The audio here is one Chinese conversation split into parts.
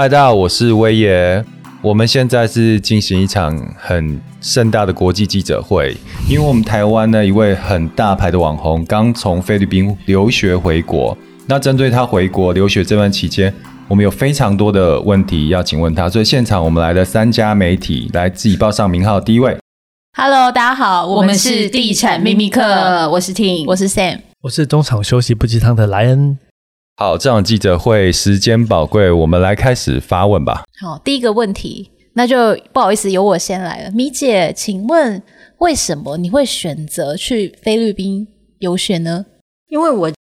嗨，大家好，我是威爷。我们现在是进行一场很盛大的国际记者会，因为我们台湾呢一位很大牌的网红刚从菲律宾留学回国。那针对他回国留学这段期间，我们有非常多的问题要请问他，所以现场我们来了三家媒体来自己报上名号。第一位，Hello，大家好，我们是地产秘密客，我是 Ting，我是 Sam，我是中场休息不鸡汤的莱恩。好，这场记者会时间宝贵，我们来开始发问吧。好，第一个问题，那就不好意思，由我先来了。米姐，请问为什么你会选择去菲律宾游学呢？因为我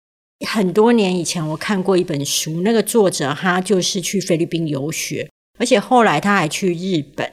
很多年以前我看过一本书，那个作者他就是去菲律宾游学，而且后来他还去日本，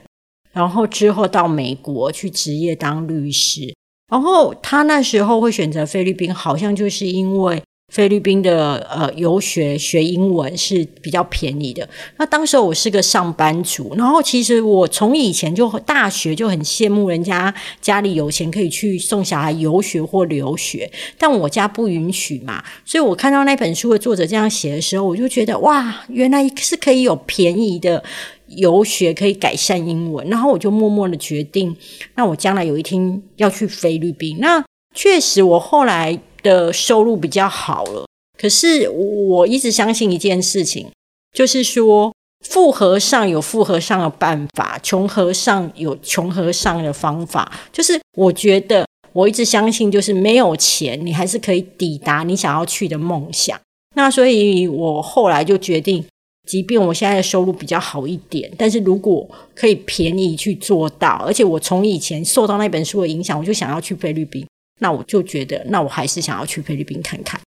然后之后到美国去职业当律师，然后他那时候会选择菲律宾，好像就是因为。菲律宾的呃游学学英文是比较便宜的。那当时我是个上班族，然后其实我从以前就大学就很羡慕人家家里有钱可以去送小孩游学或留学，但我家不允许嘛。所以我看到那本书的作者这样写的时候，我就觉得哇，原来是可以有便宜的游学可以改善英文。然后我就默默的决定，那我将来有一天要去菲律宾。那确实，我后来。的收入比较好了，可是我一直相信一件事情，就是说富和尚有富和尚的办法，穷和尚有穷和尚的方法。就是我觉得我一直相信，就是没有钱，你还是可以抵达你想要去的梦想。那所以我后来就决定，即便我现在的收入比较好一点，但是如果可以便宜去做到，而且我从以前受到那本书的影响，我就想要去菲律宾。那我就觉得，那我还是想要去菲律宾看看。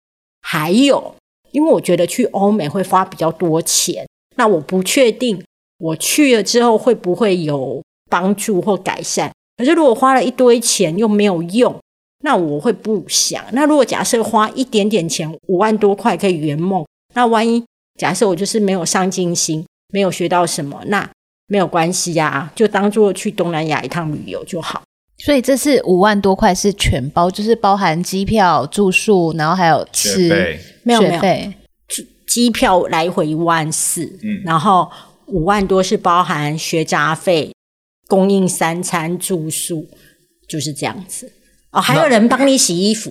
还有，因为我觉得去欧美会花比较多钱，那我不确定我去了之后会不会有帮助或改善。可是如果花了一堆钱又没有用，那我会不想。那如果假设花一点点钱，五万多块可以圆梦，那万一假设我就是没有上进心，没有学到什么，那没有关系呀，就当做去东南亚一趟旅游就好。所以这是五万多块是全包，就是包含机票、住宿，然后还有吃，没有没有，机票来回一万四，嗯，然后五万多是包含学杂费、供应三餐、住宿，就是这样子。哦，还有人帮你洗衣服。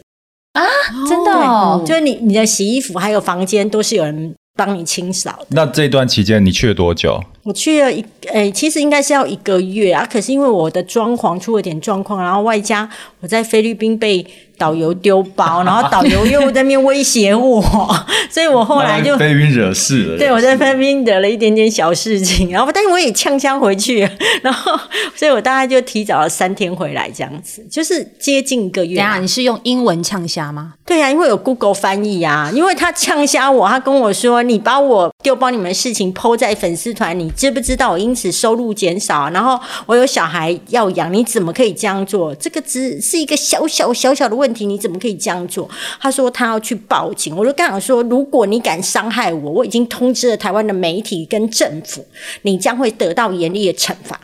啊？真的哦，就是你你的洗衣服还有房间都是有人帮你清扫。那这段期间你去了多久？我去了一，诶、欸，其实应该是要一个月啊，可是因为我的装潢出了点状况，然后外加我在菲律宾被导游丢包，然后导游又在那边威胁我，所以我后来就菲律宾惹事了。对，我在菲律宾惹了一点点小事情，然后但是我也呛呛回去，然后所以我大概就提早了三天回来，这样子就是接近一个月。等下，你是用英文呛虾吗？对呀、啊，因为有 Google 翻译呀、啊，因为他呛虾我，他跟我说，你把我丢包你们的事情 PO 在粉丝团，你知不知道我因此收入减少？然后我有小孩要养，你怎么可以这样做？这个只是一个小小小小的问题，你怎么可以这样做？他说他要去报警，我就刚想说，如果你敢伤害我，我已经通知了台湾的媒体跟政府，你将会得到严厉的惩罚。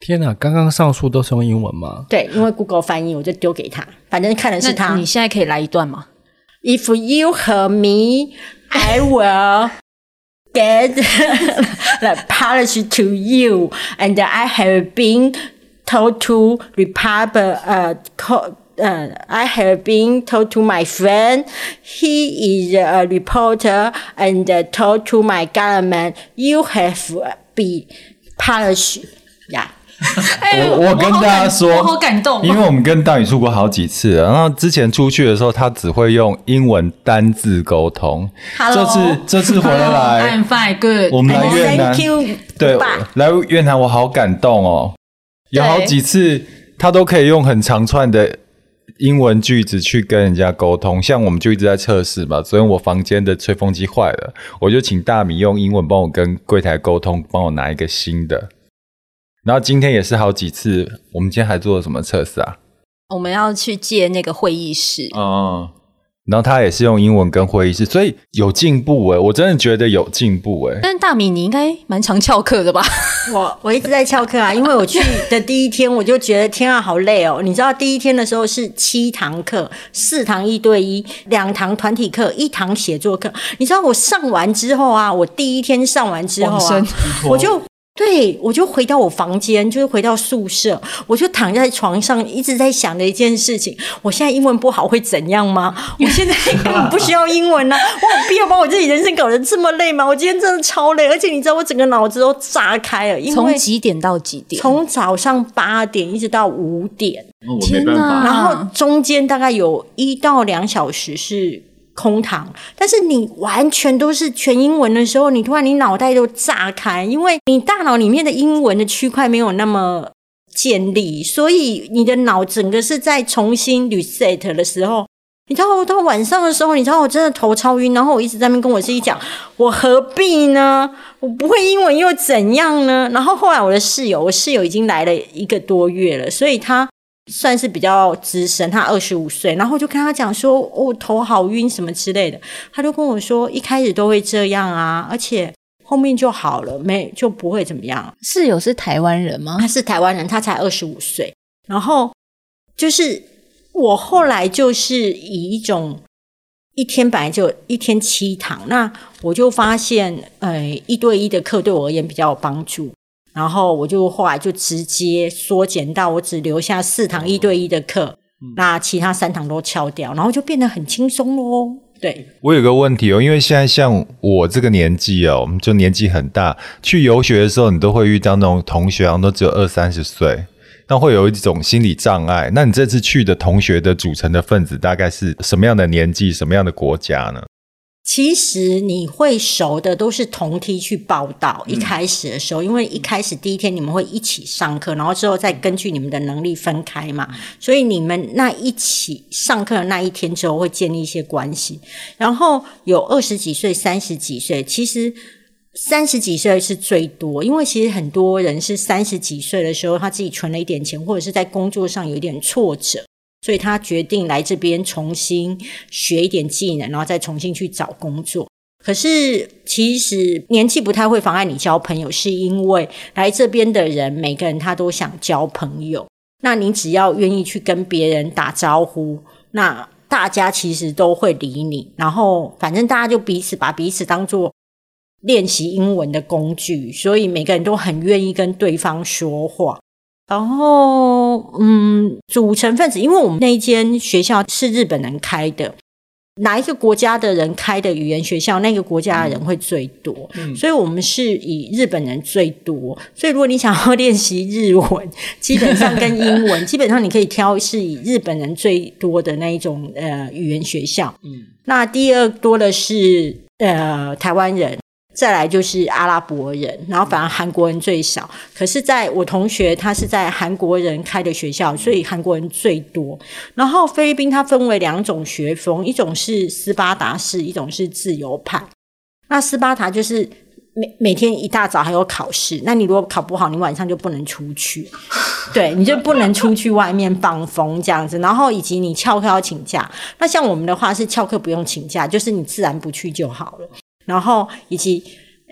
天哪，刚刚上述都是用英文吗？对，因为 Google 翻译，我就丢给他，反正看的是他。你现在可以来一段吗？If you hurt me, I will get the apology to you, and I have been told to Republic, uh, uh, I have been told to my friend, he is a reporter, and told to my government, you have been punished. Yeah. 我我跟大家说，我好感动，因为我们跟大宇出国好几次了，然后之前出去的时候，他只会用英文单字沟通。Hello, 这次这次回来，I'm fine, good。我们来越南，Thank you, 对，来越南我好感动哦，有好几次他都可以用很长串的英文句子去跟人家沟通。像我们就一直在测试嘛，昨天我房间的吹风机坏了，我就请大米用英文帮我跟柜台沟通，帮我拿一个新的。然后今天也是好几次，我们今天还做了什么测试啊？我们要去借那个会议室。哦，然后他也是用英文跟会议室，所以有进步诶，我真的觉得有进步诶。但是大米你应该蛮常翘课的吧？我我一直在翘课啊，因为我去的第一天我就觉得天啊好累哦。你知道第一天的时候是七堂课，四堂一对一，两堂团体课，一堂写作课。你知道我上完之后啊，我第一天上完之后啊，我就。对，我就回到我房间，就是回到宿舍，我就躺在床上，一直在想的一件事情：我现在英文不好会怎样吗？我现在根本不需要英文呢、啊，我有必要把我自己人生搞得这么累吗？我今天真的超累，而且你知道，我整个脑子都炸开了。因为从几点到几点？从早上八点一直到五点。天哪！然后中间大概有一到两小时是。空堂，但是你完全都是全英文的时候，你突然你脑袋都炸开，因为你大脑里面的英文的区块没有那么建立，所以你的脑整个是在重新 reset 的时候。你知道到晚上的时候，你知道我真的头超晕，然后我一直在那边跟我自己讲，我何必呢？我不会英文又怎样呢？然后后来我的室友，我室友已经来了一个多月了，所以他。算是比较资深，他二十五岁，然后就跟他讲说，我、哦、头好晕什么之类的，他就跟我说，一开始都会这样啊，而且后面就好了，没就不会怎么样。室友是台湾人吗？他是台湾人，他才二十五岁，然后就是我后来就是以一种一天本来就一天七堂，那我就发现，呃，一对一的课对我而言比较有帮助。然后我就后来就直接缩减到我只留下四堂一对一的课，嗯、那其他三堂都敲掉，然后就变得很轻松喽。对，我有个问题哦，因为现在像我这个年纪哦，我们就年纪很大，去游学的时候，你都会遇到那种同学，好像都只有二三十岁，那会有一种心理障碍。那你这次去的同学的组成的分子大概是什么样的年纪，什么样的国家呢？其实你会熟的都是同梯去报道，一开始的时候，因为一开始第一天你们会一起上课，然后之后再根据你们的能力分开嘛，所以你们那一起上课的那一天之后会建立一些关系。然后有二十几岁、三十几岁，其实三十几岁是最多，因为其实很多人是三十几岁的时候他自己存了一点钱，或者是在工作上有一点挫折。所以他决定来这边重新学一点技能，然后再重新去找工作。可是其实年纪不太会妨碍你交朋友，是因为来这边的人每个人他都想交朋友。那你只要愿意去跟别人打招呼，那大家其实都会理你。然后反正大家就彼此把彼此当做练习英文的工具，所以每个人都很愿意跟对方说话。然后，嗯，组成分子，因为我们那一间学校是日本人开的，哪一个国家的人开的语言学校，那个国家的人会最多，嗯，所以我们是以日本人最多。所以如果你想要练习日文，基本上跟英文，基本上你可以挑是以日本人最多的那一种呃语言学校。嗯，那第二多的是呃台湾人。再来就是阿拉伯人，然后反而韩国人最少。可是，在我同学他是在韩国人开的学校，所以韩国人最多。然后菲律宾它分为两种学风，一种是斯巴达式，一种是自由派。那斯巴达就是每每天一大早还有考试，那你如果考不好，你晚上就不能出去，对，你就不能出去外面放风这样子。然后以及你翘课要请假。那像我们的话是翘课不用请假，就是你自然不去就好了。然后以及，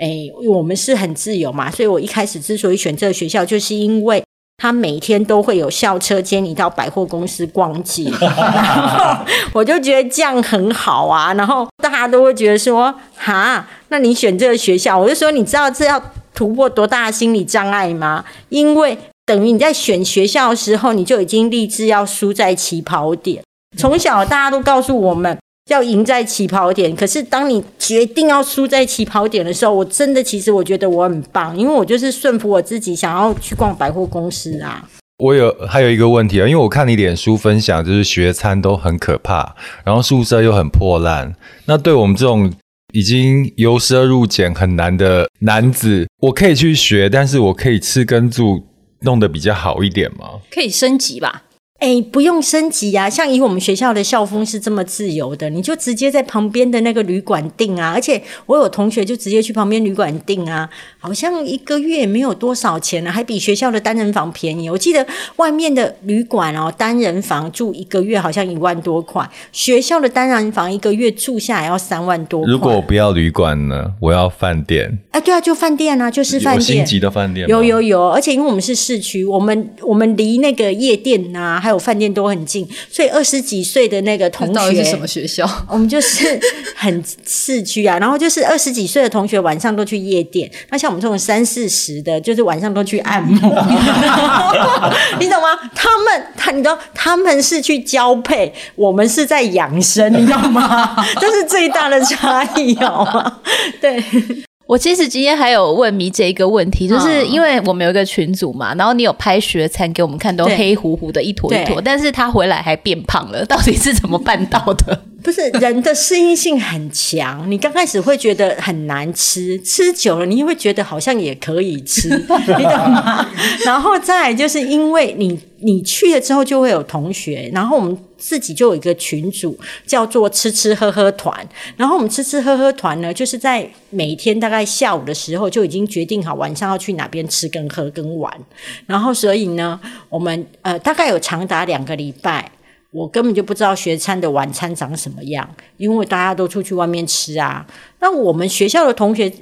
诶，我们是很自由嘛，所以我一开始之所以选这个学校，就是因为他每天都会有校车接你到百货公司逛街，然 后 我就觉得这样很好啊。然后大家都会觉得说，哈，那你选这个学校，我就说，你知道这要突破多大的心理障碍吗？因为等于你在选学校的时候，你就已经立志要输在起跑点。从小大家都告诉我们。要赢在起跑点，可是当你决定要输在起跑点的时候，我真的其实我觉得我很棒，因为我就是顺服我自己，想要去逛百货公司啊。我有还有一个问题啊，因为我看你脸书分享，就是学餐都很可怕，然后宿舍又很破烂。那对我们这种已经由奢入俭很难的男子，我可以去学，但是我可以吃跟住弄得比较好一点吗？可以升级吧。哎，不用升级啊！像以我们学校的校风是这么自由的，你就直接在旁边的那个旅馆订啊。而且我有同学就直接去旁边旅馆订啊，好像一个月也没有多少钱呢，还比学校的单人房便宜。我记得外面的旅馆哦，单人房住一个月好像一万多块，学校的单人房一个月住下来要三万多块。如果我不要旅馆呢？我要饭店。哎，对啊，就饭店啊，就是饭店。有星级的饭店。有有有，而且因为我们是市区，我们我们离那个夜店啊。还有饭店都很近，所以二十几岁的那个同学，是什么学校？我们就是很市区啊，然后就是二十几岁的同学晚上都去夜店。那像我们这种三四十的，就是晚上都去按摩，你懂吗？他们他你知道他们是去交配，我们是在养生，你知道吗？这是最大的差异，好吗？对。我其实今天还有问米姐一个问题，就是因为我们有一个群组嘛，然后你有拍学餐给我们看，都黑乎乎的一坨一坨，但是他回来还变胖了，到底是怎么办到的？不是人的适应性很强，你刚开始会觉得很难吃，吃久了你会觉得好像也可以吃，你懂吗？然后再来就是因为你你去了之后就会有同学，然后我们。自己就有一个群组，叫做吃吃喝喝团。然后我们吃吃喝喝团呢，就是在每天大概下午的时候就已经决定好晚上要去哪边吃跟喝跟玩。然后所以呢，我们呃大概有长达两个礼拜，我根本就不知道学餐的晚餐长什么样，因为大家都出去外面吃啊。那我们学校的同学。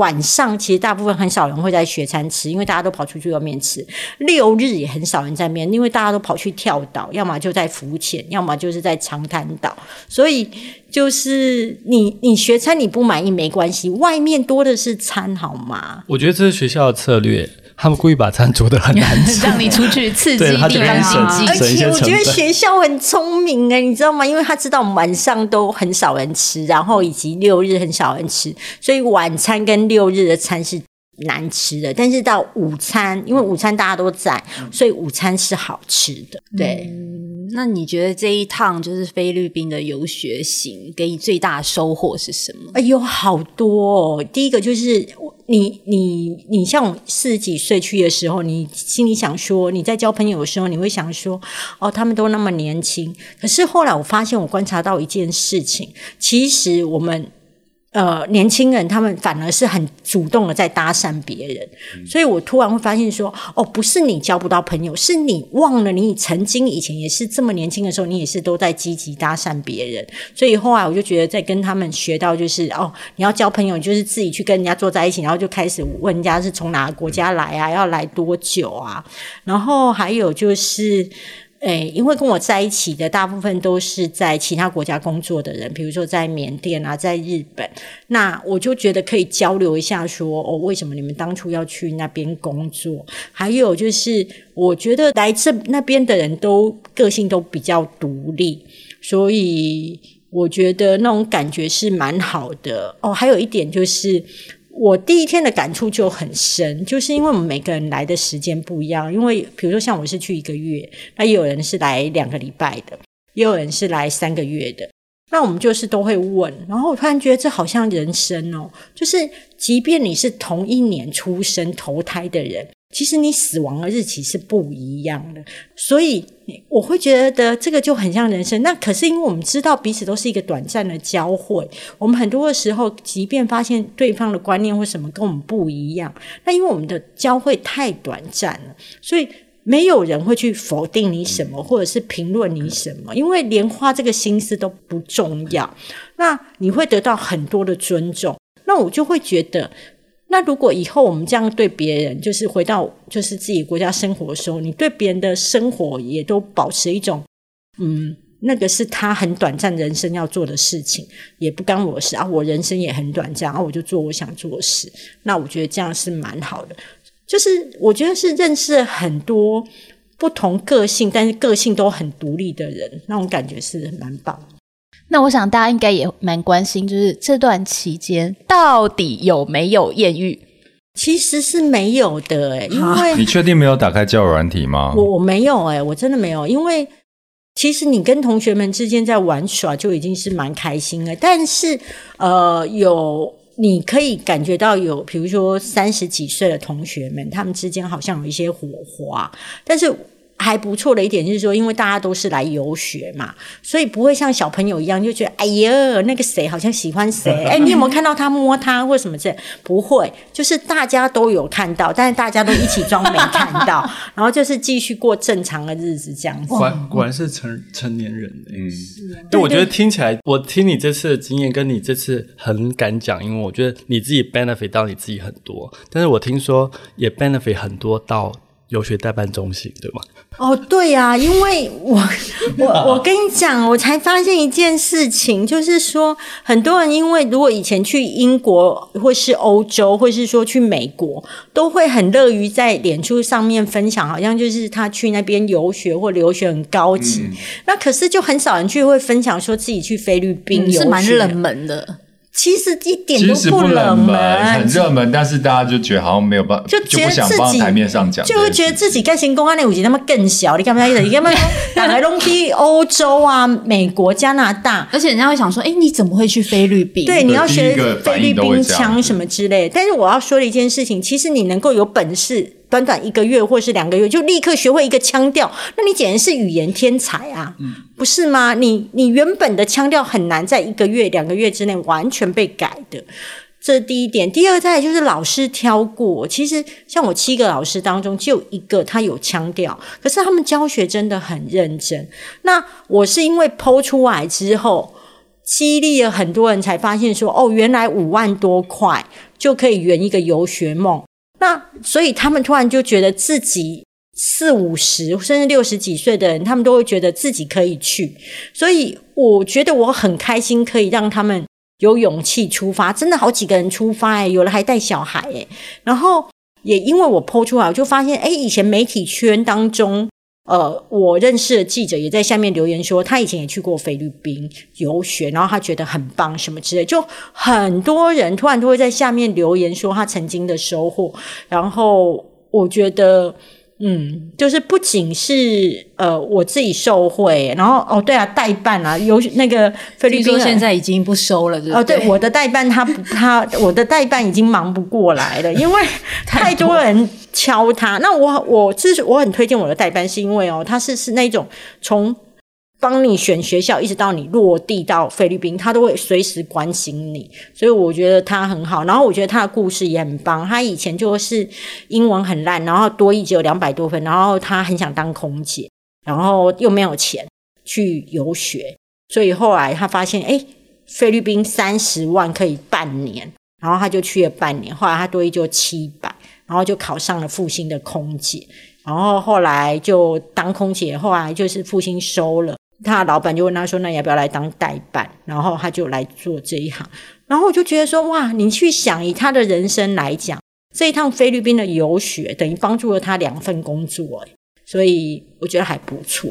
晚上其实大部分很少人会在学餐吃，因为大家都跑出去外面吃。六日也很少人在面，因为大家都跑去跳岛，要么就在浮潜，要么就是在长滩岛。所以就是你你学餐你不满意没关系，外面多的是餐，好吗？我觉得这是学校的策略。他们故意把餐煮的很难吃，让你出去刺激地方经济。而且我觉得学校很聪明哎，你知道吗？因为他知道晚上都很少人吃，然后以及六日很少人吃，所以晚餐跟六日的餐是难吃的。但是到午餐，因为午餐大家都在，所以午餐是好吃的。对。嗯，那你觉得这一趟就是菲律宾的游学行，给你最大的收获是什么？哎呦，好多哦！第一个就是。你你你像我四十几岁去的时候，你心里想说，你在交朋友的时候，你会想说，哦，他们都那么年轻。可是后来我发现，我观察到一件事情，其实我们。呃，年轻人他们反而是很主动的在搭讪别人，嗯，所以我突然会发现说，哦，不是你交不到朋友，是你忘了你曾经以前也是这么年轻的时候，你也是都在积极搭讪别人。所以后来我就觉得，在跟他们学到就是，哦，你要交朋友，就是自己去跟人家坐在一起，然后就开始问人家是从哪个国家来啊，要来多久啊，然后还有就是。诶，因为跟我在一起的大部分都是在其他国家工作的人，比如说在缅甸啊，在日本，那我就觉得可以交流一下说，哦，为什么你们当初要去那边工作？还有就是，我觉得来这那边的人都个性都比较独立，所以我觉得那种感觉是蛮好的。哦，还有一点就是。我第一天的感触就很深，就是因为我们每个人来的时间不一样。因为比如说像我是去一个月，那也有人是来两个礼拜的，也有人是来三个月的。那我们就是都会问，然后我突然觉得这好像人生哦，就是即便你是同一年出生投胎的人。其实你死亡的日期是不一样的，所以我会觉得这个就很像人生。那可是因为我们知道彼此都是一个短暂的交汇，我们很多的时候，即便发现对方的观念或什么跟我们不一样，那因为我们的交汇太短暂了，所以没有人会去否定你什么，或者是评论你什么，因为连花这个心思都不重要。那你会得到很多的尊重，那我就会觉得。那如果以后我们这样对别人，就是回到就是自己国家生活的时候，你对别人的生活也都保持一种，嗯，那个是他很短暂人生要做的事情，也不干我的事啊。我人生也很短暂，啊，我就做我想做的事。那我觉得这样是蛮好的，就是我觉得是认识很多不同个性，但是个性都很独立的人，那种感觉是蛮棒。那我想大家应该也蛮关心，就是这段期间到底有没有艳遇？其实是没有的，欸，因为你确定没有打开交友软体吗？我我没有，欸，我真的没有，因为其实你跟同学们之间在玩耍就已经是蛮开心了。但是呃，有你可以感觉到有，比如说三十几岁的同学们，他们之间好像有一些火花，但是。还不错的一点就是说，因为大家都是来游学嘛，所以不会像小朋友一样就觉得，哎呀，那个谁好像喜欢谁，哎，你有没有看到他摸他或什么之类？不会，就是大家都有看到，但是大家都一起装没看到，然后就是继续过正常的日子这样子。果然果然是成成年人，嗯，对，我觉得听起来，我听你这次的经验跟你这次很敢讲，因为我觉得你自己 benefit 到你自己很多，但是我听说也 benefit 很多到游学代办中心，对吗？哦，对呀、啊，因为我 我我跟你讲，我才发现一件事情，就是说很多人因为如果以前去英国或是欧洲，或是说去美国，都会很乐于在脸书上面分享，好像就是他去那边游学或留学很高级。嗯、那可是就很少人去会分享说自己去菲律宾游学，嗯、是蛮冷门的。其实一点都不冷门，很热门，但是大家就觉得好像没有办法，就觉得自己台面上讲，就会觉得自己在行公安那五级那么更小，你干嘛？你干嘛打开东西？欧洲啊，美国、加拿大，而且人家会想说，哎，你怎么会去菲律宾？对，你要学菲律宾腔什么之类。但是我要说的一件事情，其实你能够有本事。短短一个月或是两个月就立刻学会一个腔调，那你简直是语言天才啊，嗯、不是吗？你你原本的腔调很难在一个月两个月之内完全被改的，这是第一点。第二，再就是老师挑过，其实像我七个老师当中就一个他有腔调，可是他们教学真的很认真。那我是因为 PO 出来之后，激励了很多人才发现说，哦，原来五万多块就可以圆一个游学梦。那所以他们突然就觉得自己四五十甚至六十几岁的人，他们都会觉得自己可以去。所以我觉得我很开心，可以让他们有勇气出发。真的好几个人出发诶，有的还带小孩诶。然后也因为我 po 出来，我就发现，诶，以前媒体圈当中。呃，我认识的记者也在下面留言说，他以前也去过菲律宾游学，然后他觉得很棒，什么之类，就很多人突然都会在下面留言说他曾经的收获，然后我觉得。嗯，就是不仅是呃我自己受惠，然后哦对啊，代办啊，有那个菲律宾现在已经不收了，对不对？哦，对，我的代办他不他我的代办已经忙不过来了，因为 太多人敲他。那我我其实我很推荐我的代班，是因为哦，他是是那种从。帮你选学校，一直到你落地到菲律宾，他都会随时关心你，所以我觉得他很好。然后我觉得他的故事也很棒。他以前就是英文很烂，然后多一只有两百多分，然后他很想当空姐，然后又没有钱去游学，所以后来他发现，哎，菲律宾三十万可以半年，然后他就去了半年。后来他多一就七百，然后就考上了复兴的空姐，然后后来就当空姐，后来就是复兴收了。他老板就问他说：“那要不要来当代办？”然后他就来做这一行。然后我就觉得说：“哇，你去想，以他的人生来讲，这一趟菲律宾的游学等于帮助了他两份工作，所以我觉得还不错。”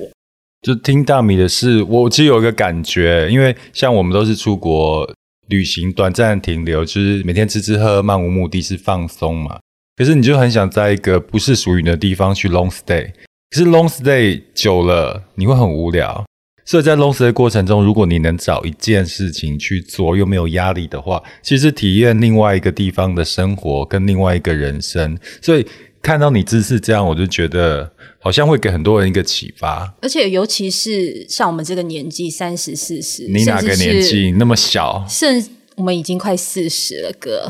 就听大米的事，我其实有一个感觉，因为像我们都是出国旅行，短暂停留，就是每天吃吃喝喝，漫无目的是放松嘛。可是你就很想在一个不是属于你的地方去 long stay，可是 long stay 久了你会很无聊。所以在 long stay 的过程中，如果你能找一件事情去做，又没有压力的话，其实体验另外一个地方的生活跟另外一个人生。所以看到你姿势这样，我就觉得好像会给很多人一个启发。而且尤其是像我们这个年纪，三十四十，你哪个年纪那么小？甚至我们已经快四十了，哥。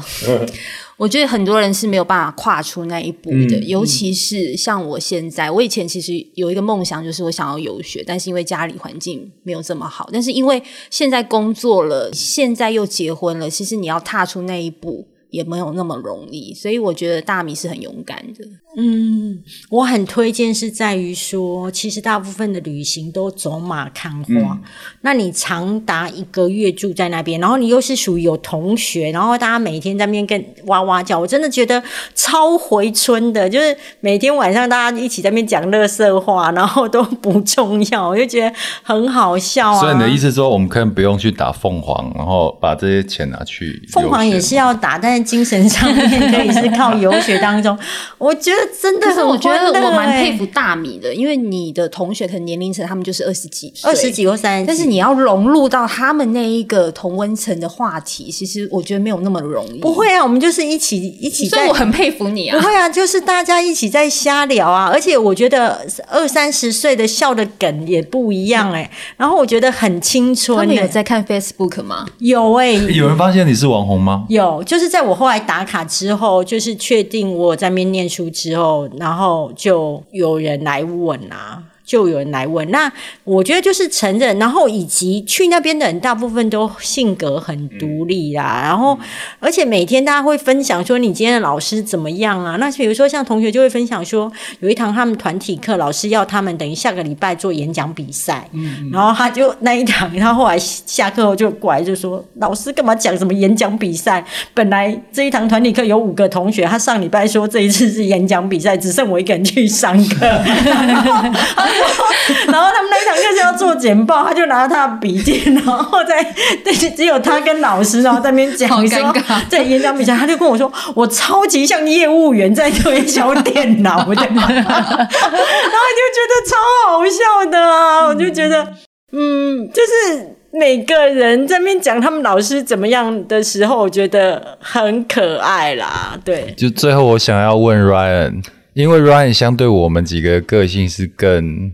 我觉得很多人是没有办法跨出那一步的，嗯、尤其是像我现在，我以前其实有一个梦想，就是我想要游学，但是因为家里环境没有这么好，但是因为现在工作了，现在又结婚了，其实你要踏出那一步也没有那么容易，所以我觉得大米是很勇敢的。嗯，我很推荐是在于说，其实大部分的旅行都走马看花。嗯、那你长达一个月住在那边，然后你又是属于有同学，然后大家每天在那边跟哇哇叫，我真的觉得超回春的。就是每天晚上大家一起在那边讲乐色话，然后都不重要，我就觉得很好笑啊。所以你的意思说，我们可以不用去打凤凰，然后把这些钱拿去？凤凰也是要打，但在精神上面可以是靠游学当中，我觉得真的很。我觉得我蛮佩服大米的，因为你的同学可能年龄层他们就是二十几岁、二十几或三十几，但是你要融入到他们那一个同温层的话题，其实我觉得没有那么容易。不会啊，我们就是一起一起在，所以我很佩服你啊。不会啊，就是大家一起在瞎聊啊，而且我觉得二三十岁的笑的梗也不一样哎、欸，然后我觉得很青春、欸。他们有在看 Facebook 吗？有哎、欸，有人发现你是网红吗？有，就是在我后来打卡之后，就是确定我在那边念书之后，然后就有人来问啊。就有人来问，那我觉得就是承认，然后以及去那边的人大部分都性格很独立啦，然后而且每天大家会分享说你今天的老师怎么样啊？那比如说像同学就会分享说，有一堂他们团体课，老师要他们等于下个礼拜做演讲比赛，嗯，然后他就那一堂，他后来下课后就过来就说，老师干嘛讲什么演讲比赛？本来这一堂团体课有五个同学，他上礼拜说这一次是演讲比赛，只剩我一个人去上课。然后他们那一堂课是要做简报，他就拿着他的笔记，然后在对，只有他跟老师，然后在那边讲，好尴。在演讲比赛，他就跟我说，我超级像业务员在推销电脑的，然后就觉得超好笑的啊！我就觉得，嗯，就是每个人在那边讲他们老师怎么样的时候，我觉得很可爱啦。对，就最后我想要问 Ryan。因为 Ryan 相对我们几个个性是更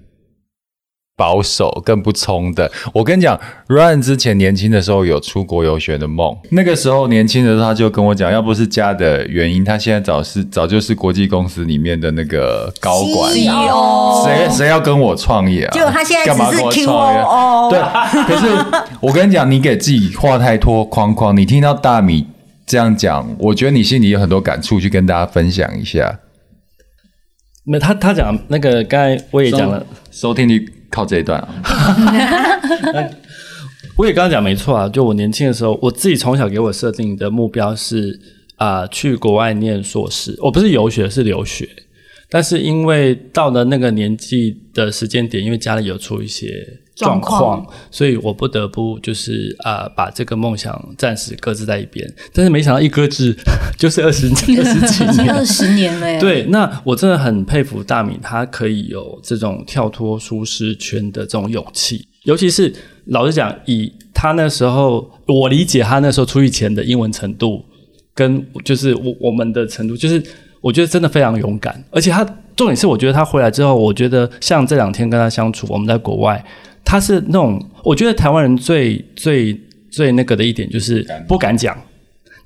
保守、更不冲的。我跟你讲，Ryan 之前年轻的时候有出国游学的梦。那个时候年轻的时候，他就跟我讲，要不是家的原因，他现在早是早就是国际公司里面的那个高管。CEO，谁谁要跟我创业啊？就他现在只是 QO，干嘛跟我创业？对，可是我跟你讲，你给自己画太多框框。你听到大米这样讲，我觉得你心里有很多感触，去跟大家分享一下。没，他他讲那个，刚才我也讲了，收听率靠这一段啊。我也刚刚讲没错啊，就我年轻的时候，我自己从小给我设定的目标是啊、呃，去国外念硕士。我不是游学，是留学。但是因为到了那个年纪的时间点，因为家里有出一些。状况，所以我不得不就是啊、呃，把这个梦想暂时搁置在一边。但是没想到一搁置 就是二十 二十几年，二十年了。对，那我真的很佩服大米，他可以有这种跳脱舒适圈的这种勇气。尤其是老实讲，以他那时候，我理解他那时候出狱前的英文程度，跟就是我我们的程度，就是我觉得真的非常勇敢。而且他重点是，我觉得他回来之后，我觉得像这两天跟他相处，我们在国外。他是那种，我觉得台湾人最最最那个的一点就是不敢讲。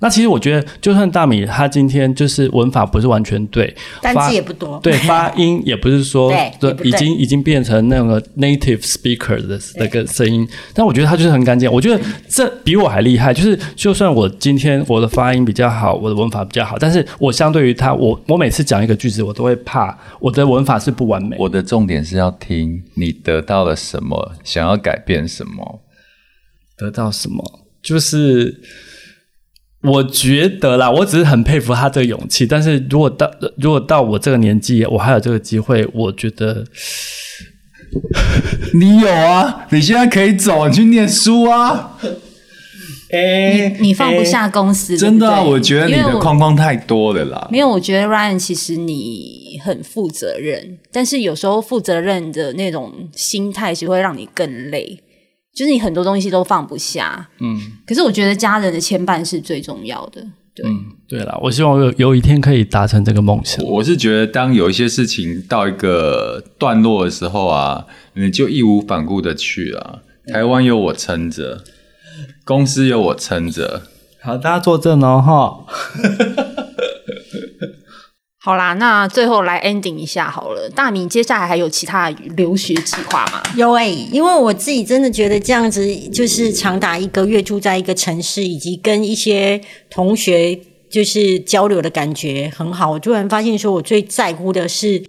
那其实我觉得，就算大米他今天就是文法不是完全对，单字也不多，对，发音也不是说 对，已经已经变成那个 native speaker 的那个声音。但我觉得他就是很干净。我觉得这比我还厉害。就是就算我今天我的发音比较好，我的文法比较好，但是我相对于他，我我每次讲一个句子，我都会怕我的文法是不完美。我的重点是要听你得到了什么，想要改变什么，得到什么，就是。我觉得啦，我只是很佩服他这个勇气。但是如果到如果到我这个年纪，我还有这个机会，我觉得 你有啊，你现在可以走，你去念书啊。哎、欸，你你放不下公司，欸、真的啊？我觉得你的框框太多了啦。没有，我觉得 Ryan 其实你很负责任，但是有时候负责任的那种心态，其实会让你更累。就是你很多东西都放不下，嗯，可是我觉得家人的牵绊是最重要的，对，嗯，对了，我希望有有一天可以达成这个梦想。我是觉得，当有一些事情到一个段落的时候啊，你就义无反顾的去了。台湾有我撑着，公司有我撑着，好，大家坐正哦，哈。好啦，那最后来 ending 一下好了。大米，接下来还有其他留学计划吗？有诶、因为我自己真的觉得这样子，就是长达一个月住在一个城市，以及跟一些同学就是交流的感觉很好。我突然发现，说我最在乎的是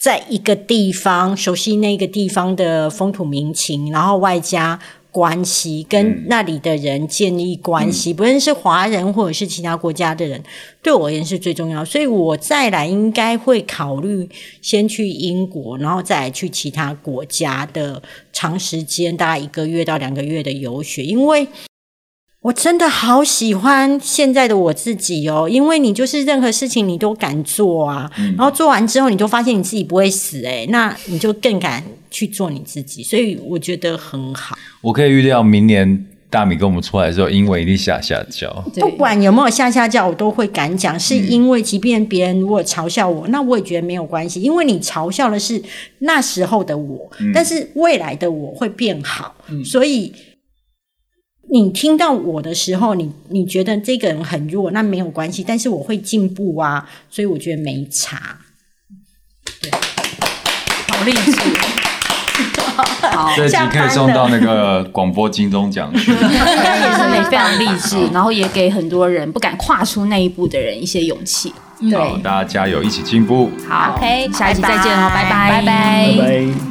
在一个地方熟悉那个地方的风土民情，然后外加。关系跟那里的人建立关系，嗯、不论是华人或者是其他国家的人，对我而言是最重要。所以我再来应该会考虑先去英国，然后再来去其他国家的长时间，大概一个月到两个月的游学。因为我真的好喜欢现在的我自己哦，因为你就是任何事情你都敢做啊，嗯、然后做完之后你就发现你自己不会死哎，那你就更敢去做你自己，所以我觉得很好。我可以预料明年大米跟我们出来的时候，英文一定下下叫。不管有没有下下叫，我都会敢讲，是因为即便别人如果嘲笑我，那我也觉得没有关系，因为你嘲笑的是那时候的我，嗯、但是未来的我会变好，嗯、所以。你听到我的时候，你你觉得这个人很弱，那没有关系，但是我会进步啊，所以我觉得没差。对，好励志，好，这集可以送到那个广播金钟奖去，也非常励志，然后也给很多人不敢跨出那一步的人一些勇气。对，大家加油，一起进步。好，OK，下一集再见哦，拜拜，拜拜。